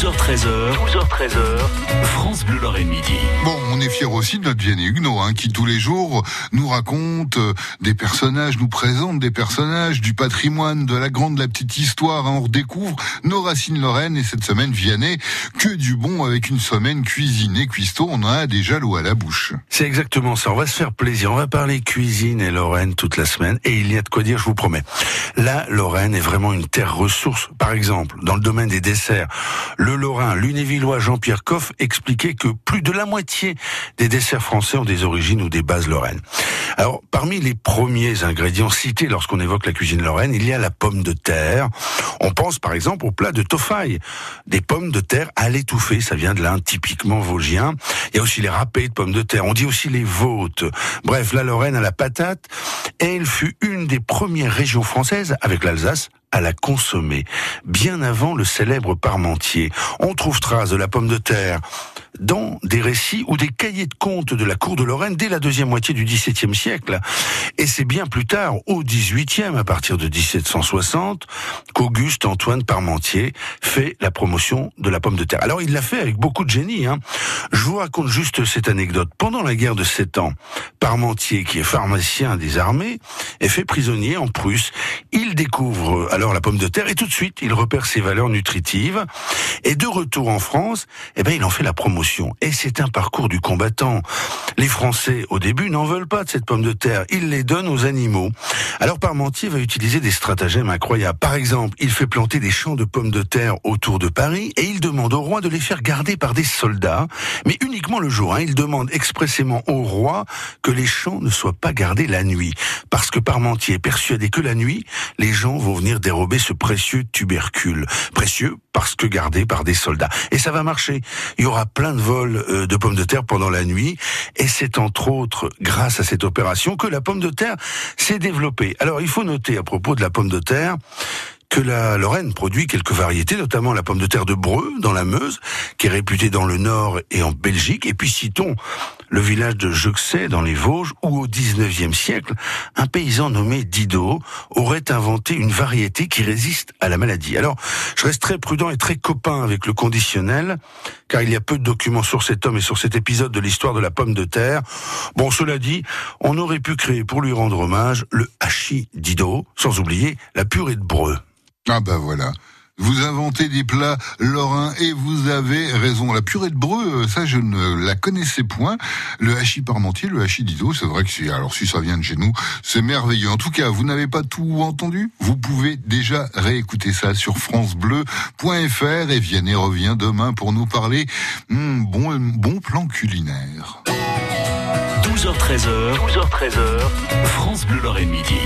12h13h, 12h13h, France Bleu Lorraine Midi. Bon, on est fiers aussi de notre Vianney Huguenot, hein, qui tous les jours nous raconte euh, des personnages, nous présente des personnages, du patrimoine, de la grande, de la petite histoire. hein. on redécouvre nos racines lorraines et cette semaine Vianney, que du bon avec une semaine cuisinée, cuistot, on en a déjà l'eau à la bouche. C'est exactement ça. On va se faire plaisir. On va parler cuisine et Lorraine toute la semaine. Et il y a de quoi dire, je vous promets. La Lorraine est vraiment une terre ressource. Par exemple, dans le domaine des desserts, le Lorrain, lunévillois Jean-Pierre Coff expliquait que plus de la moitié des desserts français ont des origines ou des bases lorraines. Alors, parmi les premiers ingrédients cités lorsqu'on évoque la cuisine lorraine, il y a la pomme de terre. On pense par exemple au plat de tofaille. Des pommes de terre à l'étouffée, ça vient de l'Inde, typiquement vosgien. Il y a aussi les râpés de pommes de terre. On dit aussi les vôtes. Bref, la Lorraine à la patate. Elle fut une des premières régions françaises, avec l'Alsace, à la consommer, bien avant le célèbre Parmentier. On trouve trace de la pomme de terre dans des récits ou des cahiers de contes de la cour de Lorraine dès la deuxième moitié du XVIIe siècle. Et c'est bien plus tard, au XVIIIe, à partir de 1760, qu'Auguste Antoine Parmentier fait la promotion de la pomme de terre. Alors il l'a fait avec beaucoup de génie. Hein. Je vous raconte juste cette anecdote. Pendant la guerre de Sept Ans, Parmentier, qui est pharmacien des armées, est fait prisonnier en Prusse. Il découvre alors la pomme de terre et tout de suite il repère ses valeurs nutritives. Et de retour en France, eh ben il en fait la promotion. Et c'est un parcours du combattant. Les Français, au début, n'en veulent pas de cette pomme de terre. Ils les donnent aux animaux. Alors Parmentier va utiliser des stratagèmes incroyables. Par exemple, il fait planter des champs de pommes de terre autour de Paris et il demande au roi de les faire garder par des soldats, mais uniquement le jour. Hein. Il demande expressément au roi que les champs ne soient pas gardés la nuit, parce que Parmentier est persuadé que la nuit, les gens vont venir dérober ce précieux tubercule. Précieux parce que gardé par des soldats. Et ça va marcher. Il y aura plein de vols euh, de pommes de terre pendant la nuit, c'est entre autres grâce à cette opération que la pomme de terre s'est développée. Alors il faut noter à propos de la pomme de terre que la Lorraine produit quelques variétés, notamment la pomme de terre de Breux, dans la Meuse, qui est réputée dans le Nord et en Belgique. Et puis citons le village de Juxay, dans les Vosges, où au 19e siècle, un paysan nommé Didot aurait inventé une variété qui résiste à la maladie. Alors, je reste très prudent et très copain avec le conditionnel, car il y a peu de documents sur cet homme et sur cet épisode de l'histoire de la pomme de terre. Bon, cela dit, on aurait pu créer pour lui rendre hommage le hachis Didot, sans oublier la purée de Breux. Ah bah voilà. Vous inventez des plats lorrains et vous avez raison. La purée de breu, ça je ne la connaissais point. Le hachis parmentier, le hachis d'iso, c'est vrai que c'est, alors si ça vient de chez nous, c'est merveilleux. En tout cas, vous n'avez pas tout entendu? Vous pouvez déjà réécouter ça sur francebleu.fr et Vianney revient demain pour nous parler hmm, bon, bon plan culinaire. 12h13h, 12h13h, France Bleu Lorraine Midi.